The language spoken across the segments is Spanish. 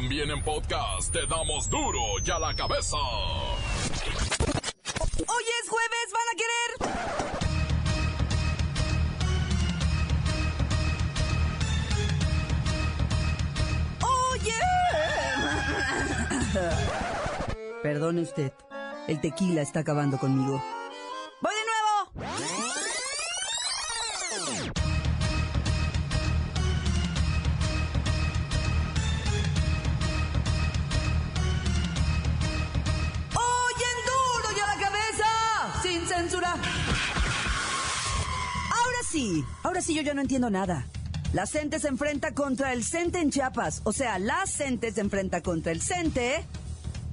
También en podcast te damos duro y a la cabeza. Hoy es jueves, ¿van a querer? Oye. Perdone usted, el tequila está acabando conmigo. Sí yo ya no entiendo nada. La CENTE se enfrenta contra el CENTE en Chiapas. O sea, la CENTE se enfrenta contra el CENTE.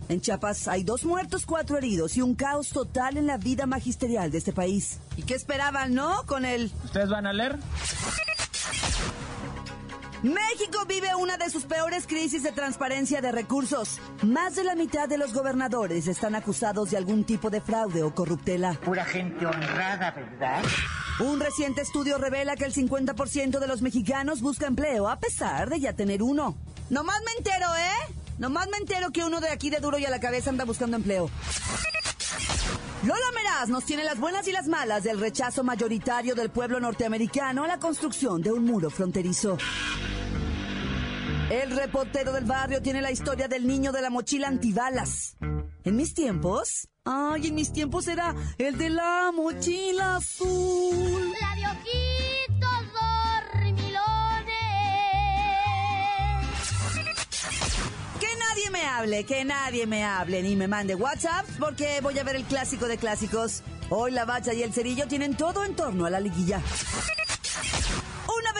En Chiapas hay dos muertos, cuatro heridos y un caos total en la vida magisterial de este país. ¿Y qué esperaban, no? Con el... ¿Ustedes van a leer? México vive una de sus peores crisis de transparencia de recursos. Más de la mitad de los gobernadores están acusados de algún tipo de fraude o corruptela. Pura gente honrada, ¿verdad? Un reciente estudio revela que el 50% de los mexicanos busca empleo a pesar de ya tener uno. Nomás me entero, ¿eh? Nomás me entero que uno de aquí de duro y a la cabeza anda buscando empleo. Lola Meraz nos tiene las buenas y las malas del rechazo mayoritario del pueblo norteamericano a la construcción de un muro fronterizo. El reportero del barrio tiene la historia del niño de la mochila antibalas. En mis tiempos, ay, en mis tiempos era el de la mochila azul. La de ojitos dormilones. Que nadie me hable, que nadie me hable ni me mande WhatsApp porque voy a ver el clásico de clásicos. Hoy la bacha y el cerillo tienen todo en torno a la liguilla.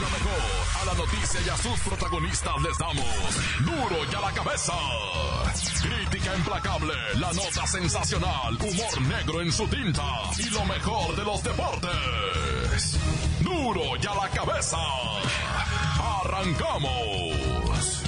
Lo mejor, a la noticia y a sus protagonistas les damos duro y a la cabeza. Crítica implacable, la nota sensacional, humor negro en su tinta y lo mejor de los deportes. Duro y a la cabeza. Arrancamos.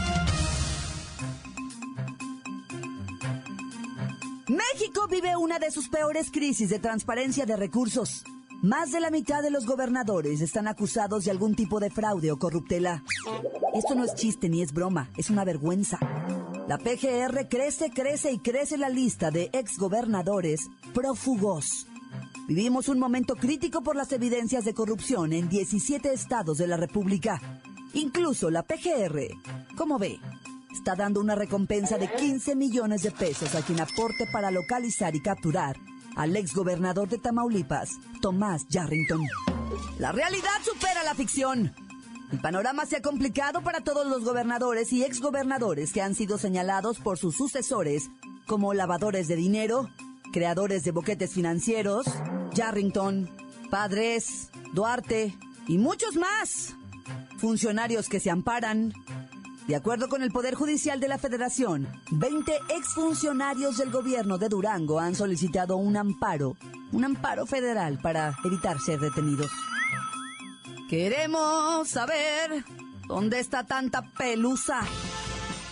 México vive una de sus peores crisis de transparencia de recursos. Más de la mitad de los gobernadores están acusados de algún tipo de fraude o corruptela. Esto no es chiste ni es broma, es una vergüenza. La PGR crece, crece y crece la lista de exgobernadores prófugos. Vivimos un momento crítico por las evidencias de corrupción en 17 estados de la República. Incluso la PGR, como ve, está dando una recompensa de 15 millones de pesos a quien aporte para localizar y capturar al exgobernador de Tamaulipas, Tomás Yarrington. La realidad supera la ficción. El panorama se ha complicado para todos los gobernadores y exgobernadores que han sido señalados por sus sucesores como lavadores de dinero, creadores de boquetes financieros, Yarrington, Padres, Duarte y muchos más. Funcionarios que se amparan, de acuerdo con el Poder Judicial de la Federación, 20 exfuncionarios del gobierno de Durango han solicitado un amparo, un amparo federal para evitar ser detenidos. Queremos saber dónde está tanta pelusa.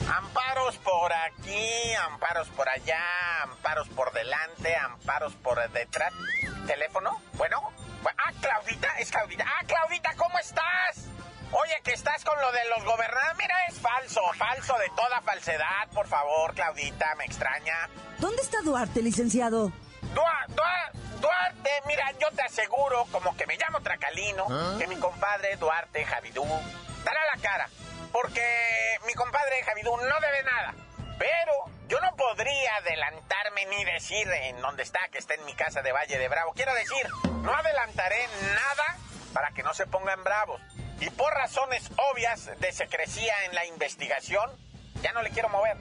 Amparos por aquí, amparos por allá, amparos por delante, amparos por detrás. ¿Teléfono? Bueno. Ah, Claudita, es Claudita. Ah, Claudita, ¿cómo estás? Oye, que estás con lo de los gobernadores. Mira, es falso, falso de toda falsedad. Por favor, Claudita, me extraña. ¿Dónde está Duarte, licenciado? Dua- Dua- Duarte, mira, yo te aseguro, como que me llamo Tracalino, que mi compadre Duarte Javidú dará la cara. Porque mi compadre Javidú no debe nada. Pero yo no podría adelantarme ni decir en dónde está, que está en mi casa de Valle de Bravo. Quiero decir, no adelantaré nada para que no se pongan bravos. Y por razones obvias de secrecía en la investigación, ya no le quiero mover.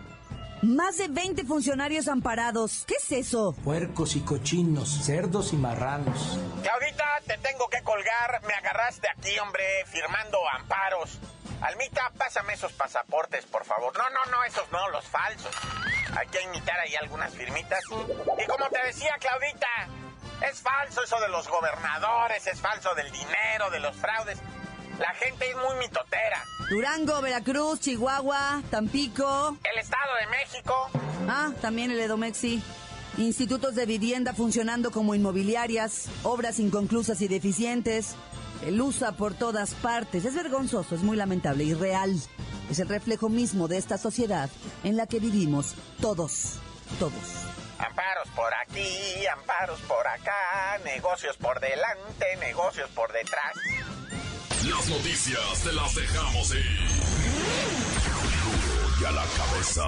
Más de 20 funcionarios amparados. ¿Qué es eso? Puercos y cochinos, cerdos y marranos. Claudita, te tengo que colgar. Me agarraste aquí, hombre, firmando amparos. Almita, pásame esos pasaportes, por favor. No, no, no, esos no, los falsos. Hay que imitar ahí algunas firmitas. Y como te decía, Claudita, es falso eso de los gobernadores, es falso del dinero, de los fraudes. La gente es muy mitotera. Durango, Veracruz, Chihuahua, Tampico. El Estado de México. Ah, también el Edomexi. Institutos de vivienda funcionando como inmobiliarias, obras inconclusas y deficientes. El USA por todas partes. Es vergonzoso, es muy lamentable y real. Es el reflejo mismo de esta sociedad en la que vivimos todos, todos. Amparos por aquí, amparos por acá, negocios por delante, negocios por detrás. Las noticias te las dejamos ir. Y a la cabeza.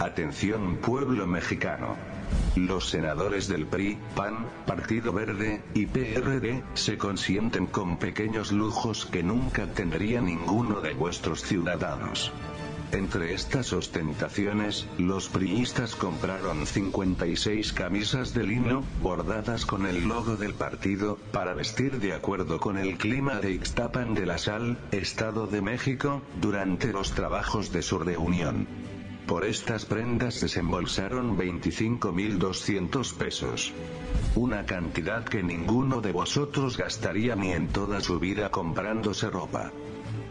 Atención pueblo mexicano. Los senadores del PRI, PAN, Partido Verde y PRD se consienten con pequeños lujos que nunca tendría ninguno de vuestros ciudadanos. Entre estas ostentaciones, los priistas compraron 56 camisas de lino, bordadas con el logo del partido, para vestir de acuerdo con el clima de Ixtapan de la Sal, Estado de México, durante los trabajos de su reunión. Por estas prendas desembolsaron 25.200 pesos. Una cantidad que ninguno de vosotros gastaría ni en toda su vida comprándose ropa.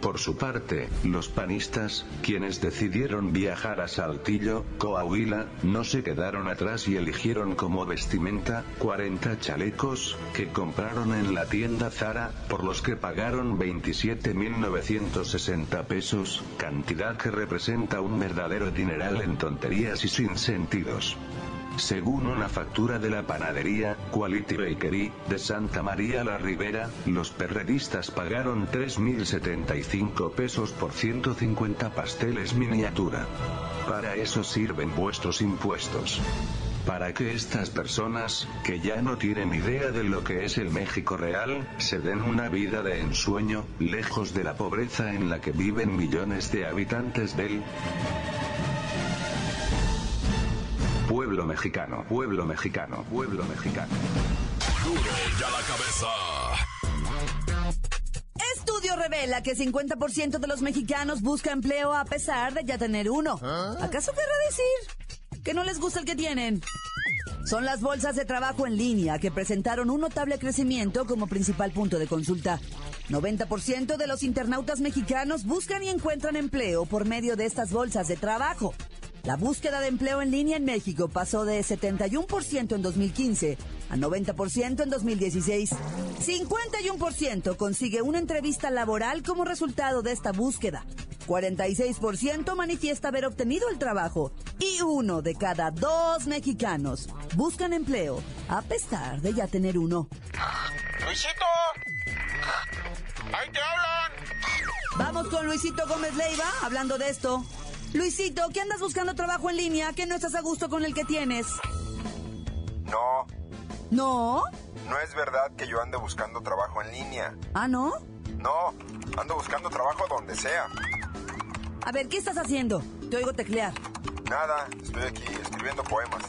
Por su parte, los panistas, quienes decidieron viajar a Saltillo, Coahuila, no se quedaron atrás y eligieron como vestimenta 40 chalecos, que compraron en la tienda Zara, por los que pagaron 27.960 pesos, cantidad que representa un verdadero dineral en tonterías y sin sentidos. Según una factura de la panadería Quality Bakery de Santa María la Ribera, los perredistas pagaron 3.075 pesos por 150 pasteles miniatura. Para eso sirven vuestros impuestos. Para que estas personas, que ya no tienen idea de lo que es el México real, se den una vida de ensueño, lejos de la pobreza en la que viven millones de habitantes del Pueblo mexicano, pueblo mexicano, pueblo mexicano. Duro ya la cabeza. Estudio revela que 50% de los mexicanos busca empleo a pesar de ya tener uno. ¿Acaso querrá decir que no les gusta el que tienen? Son las bolsas de trabajo en línea que presentaron un notable crecimiento como principal punto de consulta. 90% de los internautas mexicanos buscan y encuentran empleo por medio de estas bolsas de trabajo. La búsqueda de empleo en línea en México pasó de 71% en 2015 a 90% en 2016. 51% consigue una entrevista laboral como resultado de esta búsqueda. 46% manifiesta haber obtenido el trabajo y uno de cada dos mexicanos buscan empleo a pesar de ya tener uno. Luisito, ahí te hablan. Vamos con Luisito Gómez Leiva hablando de esto. Luisito, ¿qué andas buscando trabajo en línea? ¿Que no estás a gusto con el que tienes? No, ¿No? no es verdad que yo ande buscando trabajo en línea. ¿Ah, no? No, ando buscando trabajo donde sea. A ver, ¿qué estás haciendo? Te oigo teclear. Nada, estoy aquí escribiendo poemas.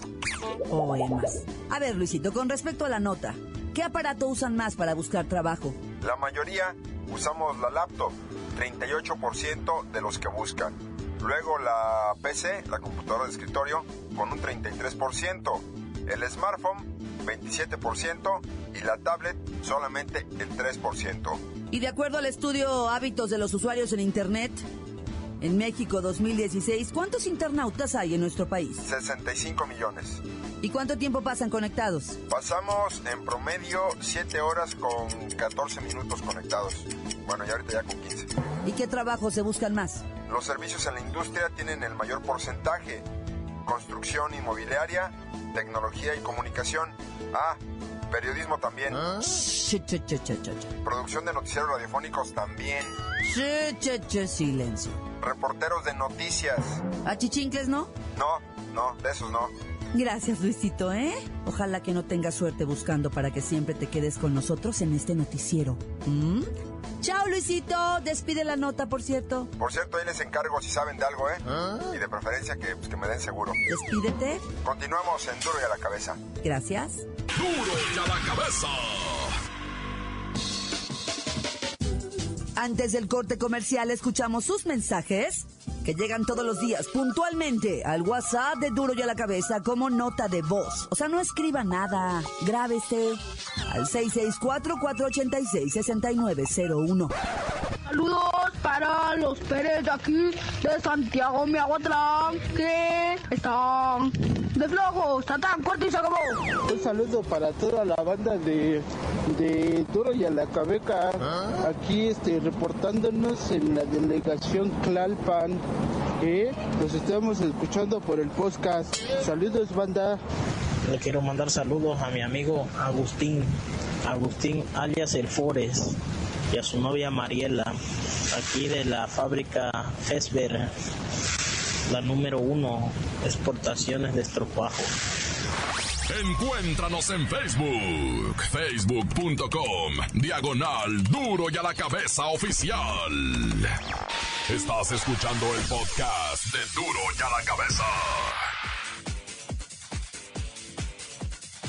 Poemas. A ver, Luisito, con respecto a la nota, ¿qué aparato usan más para buscar trabajo? La mayoría usamos la laptop, 38% de los que buscan. Luego la PC, la computadora de escritorio, con un 33%. El smartphone, 27%. Y la tablet, solamente el 3%. Y de acuerdo al estudio Hábitos de los usuarios en Internet, en México 2016, ¿cuántos internautas hay en nuestro país? 65 millones. ¿Y cuánto tiempo pasan conectados? Pasamos en promedio 7 horas con 14 minutos conectados. Bueno, y ahorita ya con 15. ¿Y qué trabajos se buscan más? Los servicios en la industria tienen el mayor porcentaje. Construcción inmobiliaria, tecnología y comunicación. Ah, periodismo también. Ch. Producción de noticieros radiofónicos también. Silencio. Reporteros de noticias. ¿Achichincles no? No, no, de esos no. Gracias, Luisito, ¿eh? Ojalá que no tengas suerte buscando para que siempre te quedes con nosotros en este noticiero. ¿Mm? Chao, Luisito. Despide la nota, por cierto. Por cierto, ahí les encargo si saben de algo, ¿eh? Y de preferencia que, pues, que me den seguro. Despídete. Continuamos en Duro y a la cabeza. Gracias. Duro ya la cabeza. Antes del corte comercial escuchamos sus mensajes que llegan todos los días puntualmente al WhatsApp de Duro y a la Cabeza como nota de voz. O sea, no escriba nada, grábese al 664-486-6901. Saludos para los Pérez de aquí, de Santiago Miahuatlán, que están de flojos, tan corto y se acabó. Un saludo para toda la banda de, de Duro y a la Cabeca, aquí este, reportándonos en la delegación Clalpan, que los estamos escuchando por el podcast. Saludos, banda. Le quiero mandar saludos a mi amigo Agustín, Agustín alias El Forest y a su novia Mariela, aquí de la fábrica Fesber, la número uno, exportaciones de estropajo. Encuéntranos en Facebook, facebook.com, diagonal duro y a la cabeza oficial. Estás escuchando el podcast de duro y a la cabeza.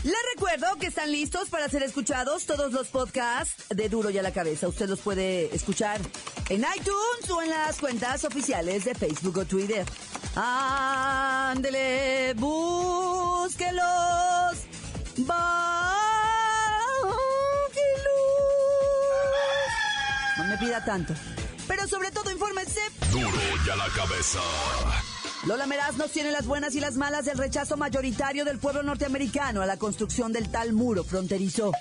Les recuerdo que están listos para ser escuchados todos los podcasts de Duro y a la Cabeza. Usted los puede escuchar en iTunes o en las cuentas oficiales de Facebook o Twitter. Ándele, búsquelos, búsquelos. No me pida tanto. Pero sobre todo infórmense. Duro y a la cabeza. Lola Meraz nos tiene las buenas y las malas del rechazo mayoritario del pueblo norteamericano a la construcción del tal muro fronterizo.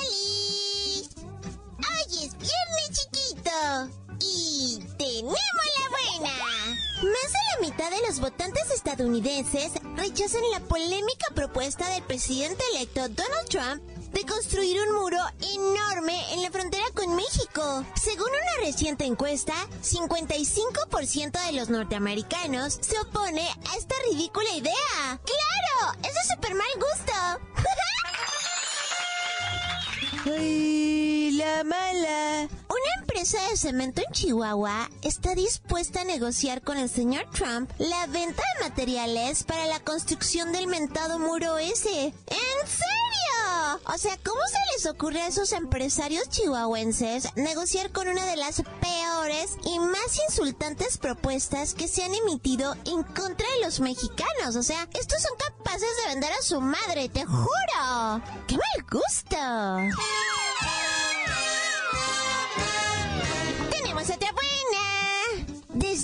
¡Ali! Hoy es viernes chiquito y tenemos la buena. Más de la mitad de los votantes estadounidenses rechazan la polémica propuesta del presidente electo Donald Trump de construir un muro enorme en la frontera con México. Según una reciente encuesta, 55% de los norteamericanos se opone a esta ridícula idea. ¡Claro! ¡Es de súper mal gusto! ¡Ay, la mala! Una empresa de cemento en Chihuahua está dispuesta a negociar con el señor Trump la venta de materiales para la construcción del mentado muro ese. ¿En serio? O sea, ¿cómo se les ocurre a esos empresarios chihuahuenses negociar con una de las peores y más insultantes propuestas que se han emitido en contra de los mexicanos? O sea, estos son capaces de vender a su madre, te juro. ¡Qué mal gusto! Tenemos otra.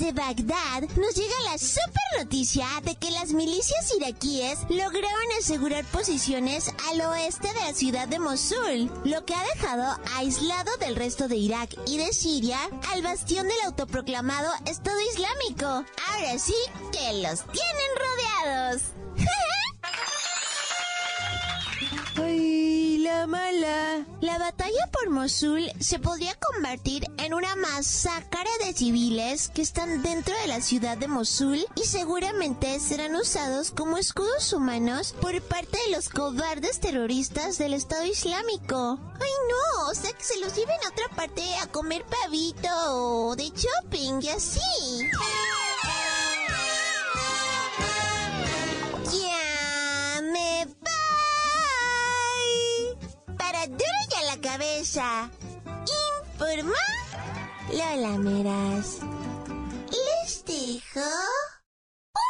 Desde Bagdad nos llega la super noticia de que las milicias iraquíes lograron asegurar posiciones al oeste de la ciudad de Mosul, lo que ha dejado aislado del resto de Irak y de Siria al bastión del autoproclamado Estado Islámico. Ahora sí que los tienen rodeados. La batalla por Mosul se podría convertir en una masacre de civiles que están dentro de la ciudad de Mosul y seguramente serán usados como escudos humanos por parte de los cobardes terroristas del Estado Islámico. ¡Ay no! O sea que se los lleven a otra parte a comer pavito o de shopping y así. Cabeza. Informó Lola Meras. Les dejo un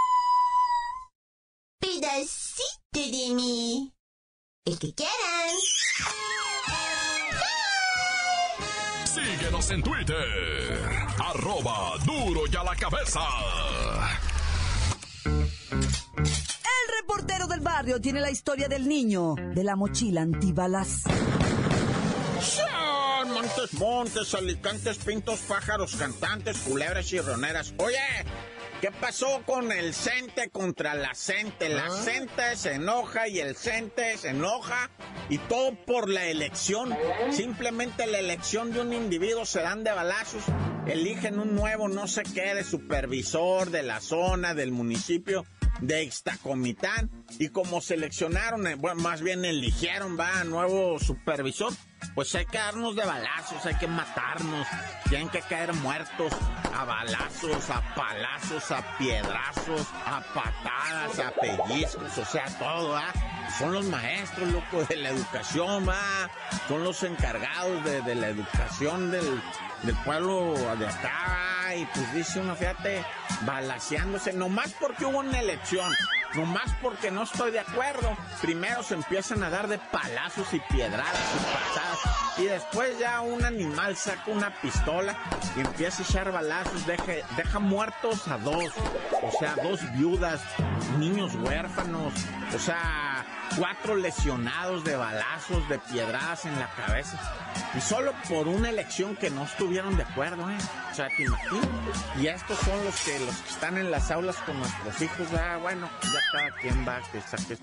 pedacito de mí. El que quieran. Síguenos en Twitter. Arroba duro y a la cabeza. El reportero del barrio tiene la historia del niño de la mochila antibalas. Son Montes, montes, alicantes, pintos, pájaros, cantantes, culebras y roneras. Oye, ¿qué pasó con el Cente contra la Cente? La Cente se enoja y el Cente se enoja y todo por la elección. Simplemente la elección de un individuo se dan de balazos. Eligen un nuevo no sé qué de supervisor de la zona, del municipio de Ixtacomitán y como seleccionaron, eh, bueno, más bien eligieron, va, nuevo supervisor, pues hay que darnos de balazos, hay que matarnos, tienen que caer muertos. a balazos, a palazos, a piedrazos, a patadas, a pellizcos, o sea, todo, ¿ah? Son los maestros, loco, de la educación, ¿va? Son los encargados de, de la educación del, del pueblo de acá, y pues dice uno, fíjate, balaseándose, nomás porque hubo una elección, nomás porque no estoy de acuerdo. Primero se empiezan a dar de palazos y piedradas y patadas, y después ya un animal saca una pistola y empieza a echar balazos, deja, deja muertos a dos, o sea, dos viudas, niños huérfanos, o sea, cuatro lesionados de balazos, de piedradas en la cabeza. Y solo por una elección que no estuvieron de acuerdo, ¿eh? O sea, te imaginas. Y estos son los que, los que están en las aulas con nuestros hijos. Ah, bueno, ya cada quien va que saque.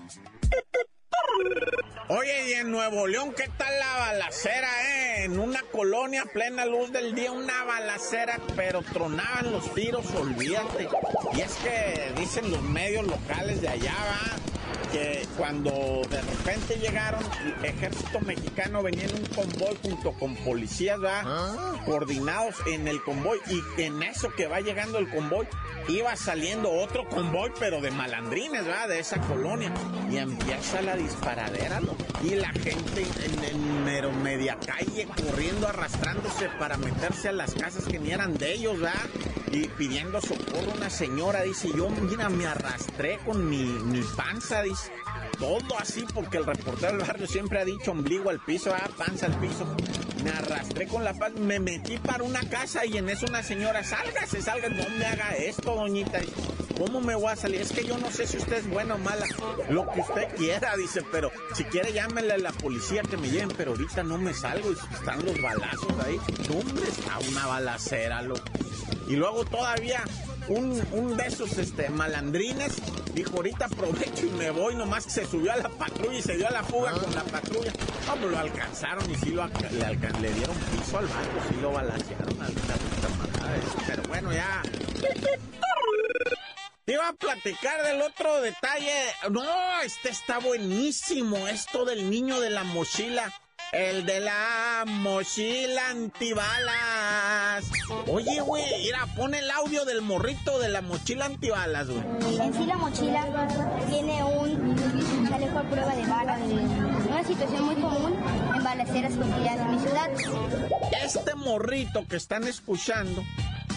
Oye, y en Nuevo León, ¿qué tal la balacera, eh? En una colonia plena luz del día, una balacera, pero tronaban los tiros, olvídate. Y es que dicen los medios locales de allá, va que cuando de repente llegaron, el ejército mexicano venía en un convoy junto con policías, ¿va? Coordinados en el convoy. Y en eso que va llegando el convoy, iba saliendo otro convoy, pero de malandrines, ¿va? De esa colonia. Y empieza la disparadera, ¿no? Y la gente en, en mero media calle corriendo, arrastrándose para meterse a las casas que ni eran de ellos, ¿va? Y pidiendo socorro. Una señora dice, yo, mira, me arrastré con mi, mi panza, dice. Todo así porque el reportero del barrio siempre ha dicho ombligo al piso, ah, panza al piso. Me arrastré con la paz, me metí para una casa y en eso una señora, sálgase, salga, no me haga esto, doñita. ¿Cómo me voy a salir? Es que yo no sé si usted es buena o mala. Lo que usted quiera, dice, pero si quiere llámele a la policía que me lleven, pero ahorita no me salgo están los balazos ahí. ¿Dónde está una balacera, loco? Y luego todavía un, un, de esos este, malandrines dijo, ahorita aprovecho y me voy, nomás que se subió a la patrulla y se dio a la fuga con la patrulla. No, pues lo alcanzaron y sí lo, le, le, dieron piso al barco, sí lo balancearon al Pero bueno, ya... Iba a platicar del otro detalle. No, este está buenísimo, esto del niño de la mochila. El de la mochila Oye, güey, mira, pon el audio del morrito de la mochila antibalas, güey. En sí la mochila tiene un chaleco a prueba de balas. Una situación muy común en balaceras cotidianas en mi ciudad. Este morrito que están escuchando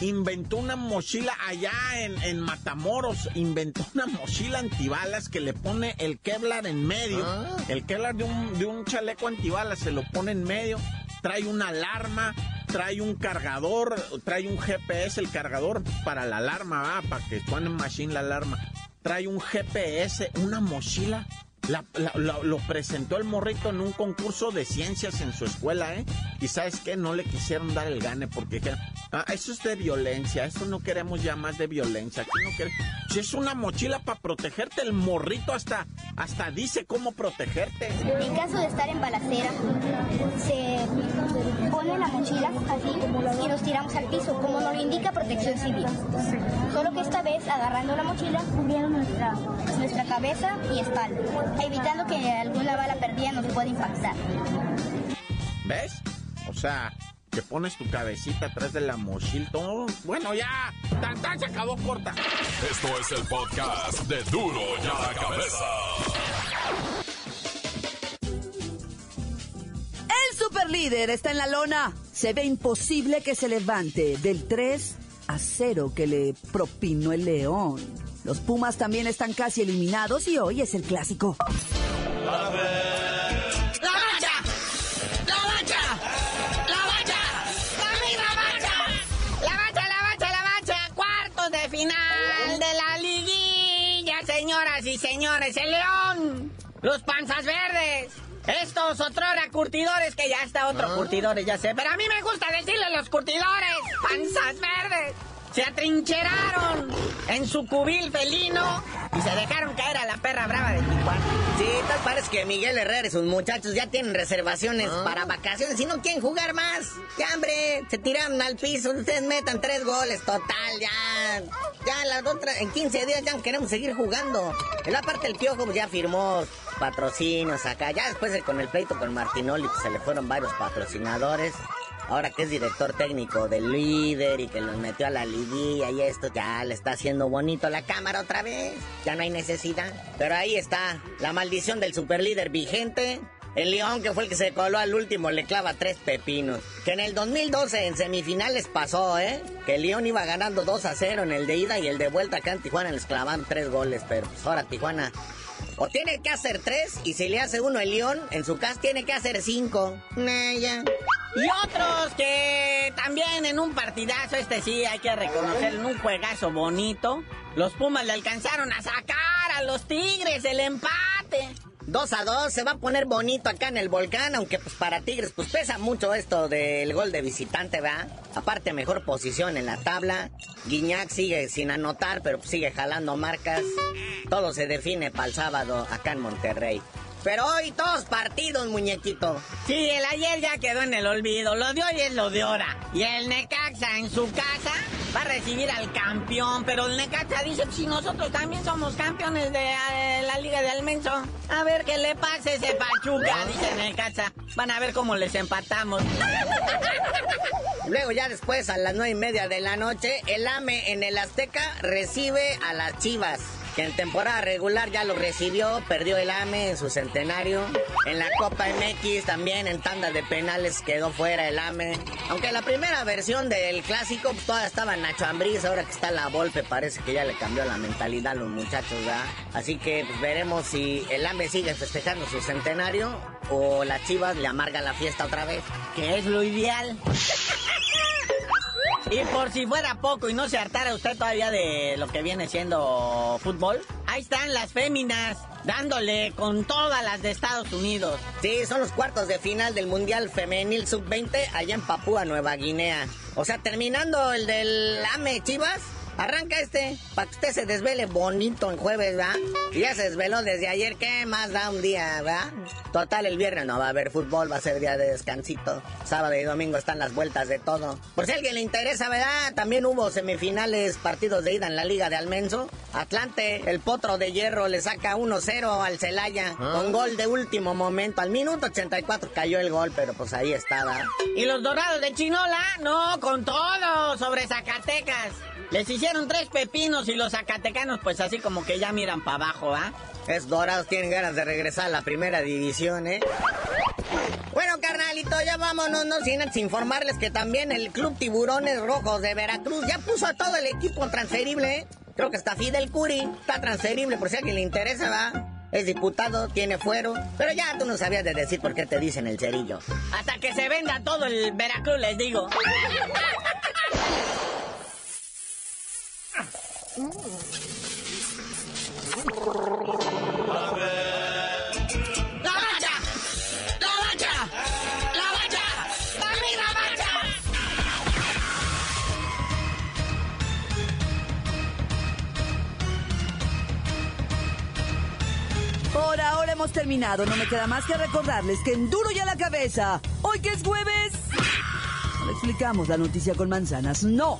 inventó una mochila allá en, en, Matamoros, inventó una mochila antibalas que le pone el Kevlar en medio, ah. el Kevlar de un, de un chaleco antibalas se lo pone en medio, trae una alarma, trae un cargador, trae un GPS, el cargador para la alarma, ¿va? para que suene machine la alarma, trae un GPS, una mochila la, lo presentó el morrito en un concurso de ciencias en su escuela, ¿eh? Y sabes qué, no le quisieron dar el gane porque dijeron, ah, eso es de violencia, eso no queremos ya más de violencia, aquí no queremos... Si es una mochila para protegerte, el morrito hasta, hasta dice cómo protegerte. En caso de estar en balacera, se pone la mochila así y nos tiramos al piso, como nos lo indica protección civil. Solo que esta vez, agarrando la mochila, cubrieron nuestra cabeza y espalda evitando que alguna bala perdida nos pueda impactar. ¿Ves? O sea, que pones tu cabecita atrás de la mochila. Todo. Bueno, ya. Tan, tan se acabó corta. Esto es el podcast de Duro y a la cabeza. El superlíder está en la lona. Se ve imposible que se levante del 3 a 0 que le propinó el león. Los Pumas también están casi eliminados y hoy es el clásico. ¡La mancha! ¡La mancha! ¡La mancha! ¡La mancha! ¡La mancha, la mancha, la mancha! Cuartos de final de la liguilla, señoras y señores. El León, los panzas verdes. Estos otrora curtidores, que ya está otro curtidores, ya sé. Pero a mí me gusta decirle los curtidores. Panzas verdes se atrincheraron en su cubil felino y se dejaron caer a la perra brava de Tijuana. Sí, tal parece que Miguel Herrera y sus muchachos ya tienen reservaciones para vacaciones y no quieren jugar más. ¡Qué hambre! Se tiraron al piso, ustedes metan tres goles, total, ya. Ya la otra, en 15 días ya queremos seguir jugando. En la parte del piojo pues, ya firmó patrocinios acá. Ya después con el pleito con Martinoli pues, se le fueron varios patrocinadores. Ahora que es director técnico del líder y que los metió a la liguilla y esto, ya le está haciendo bonito la cámara otra vez. Ya no hay necesidad. Pero ahí está, la maldición del superlíder vigente. El León, que fue el que se coló al último, le clava tres pepinos. Que en el 2012 en semifinales pasó, ¿eh? Que el León iba ganando 2 a 0 en el de ida y el de vuelta acá en Tijuana les clavaron tres goles. Pero pues ahora Tijuana o tiene que hacer tres y si le hace uno el León, en su casa tiene que hacer cinco. ya. Y otros que también en un partidazo, este sí hay que reconocer, en un juegazo bonito, los Pumas le alcanzaron a sacar a los Tigres el empate. 2 a 2, se va a poner bonito acá en el volcán, aunque pues para Tigres pues pesa mucho esto del gol de visitante, ¿verdad? Aparte mejor posición en la tabla, Guiñac sigue sin anotar, pero sigue jalando marcas, todo se define para el sábado acá en Monterrey. Pero hoy todos partidos, muñequito. Sí, el ayer ya quedó en el olvido. Lo de hoy es lo de ahora. Y el Necaxa en su casa va a recibir al campeón. Pero el Necaxa dice, si nosotros también somos campeones de eh, la Liga de Almenso. A ver qué le pase ese Pachuca, dice Necaxa. Van a ver cómo les empatamos. Luego ya después, a las nueve y media de la noche, el AME en el Azteca recibe a las Chivas que en temporada regular ya lo recibió, perdió el AME en su centenario. En la Copa MX también en tanda de penales quedó fuera el AME. Aunque la primera versión del clásico pues, todavía estaba Nacho Ambriz, ahora que está la Volpe parece que ya le cambió la mentalidad a los muchachos, ¿verdad? Así que pues, veremos si el AME sigue festejando su centenario o las Chivas le amarga la fiesta otra vez. Que es lo ideal. Y por si fuera poco y no se hartara usted todavía de lo que viene siendo fútbol, ahí están las féminas dándole con todas las de Estados Unidos. Sí, son los cuartos de final del Mundial Femenil Sub-20 allá en Papúa Nueva Guinea. O sea, terminando el del AME Chivas, Arranca este, para que usted se desvele bonito en jueves, ¿verdad? Y ya se desveló desde ayer, ¿qué más da un día, ¿verdad? Total, el viernes no va a haber fútbol, va a ser día de descansito. Sábado y domingo están las vueltas de todo. Por si a alguien le interesa, ¿verdad? También hubo semifinales, partidos de ida en la Liga de Almenso. Atlante, el potro de hierro, le saca 1-0 al Celaya, ¿Ah? con gol de último momento. Al minuto 84 cayó el gol, pero pues ahí estaba. Y los dorados de Chinola, no, con todo, sobre Zacatecas. Les hicieron tres pepinos y los zacatecanos pues así como que ya miran para abajo, ¿ah? Es Dorados tienen ganas de regresar a la primera división, ¿eh? Bueno, carnalito, ya vámonos, no sin antes informarles que también el Club Tiburones Rojos de Veracruz ya puso a todo el equipo transferible, ¿eh? Creo que está Fidel Curi, está transferible por si a alguien le interesa, ¿va? Es diputado, tiene fuero, pero ya tú no sabías de decir por qué te dicen el cerillo. Hasta que se venda todo el Veracruz, les digo. La bacha, la bacha, la bacha, la bacha. Por ahora hemos terminado. No me queda más que recordarles que en duro ya la cabeza. Hoy que es jueves. No le explicamos la noticia con manzanas. No.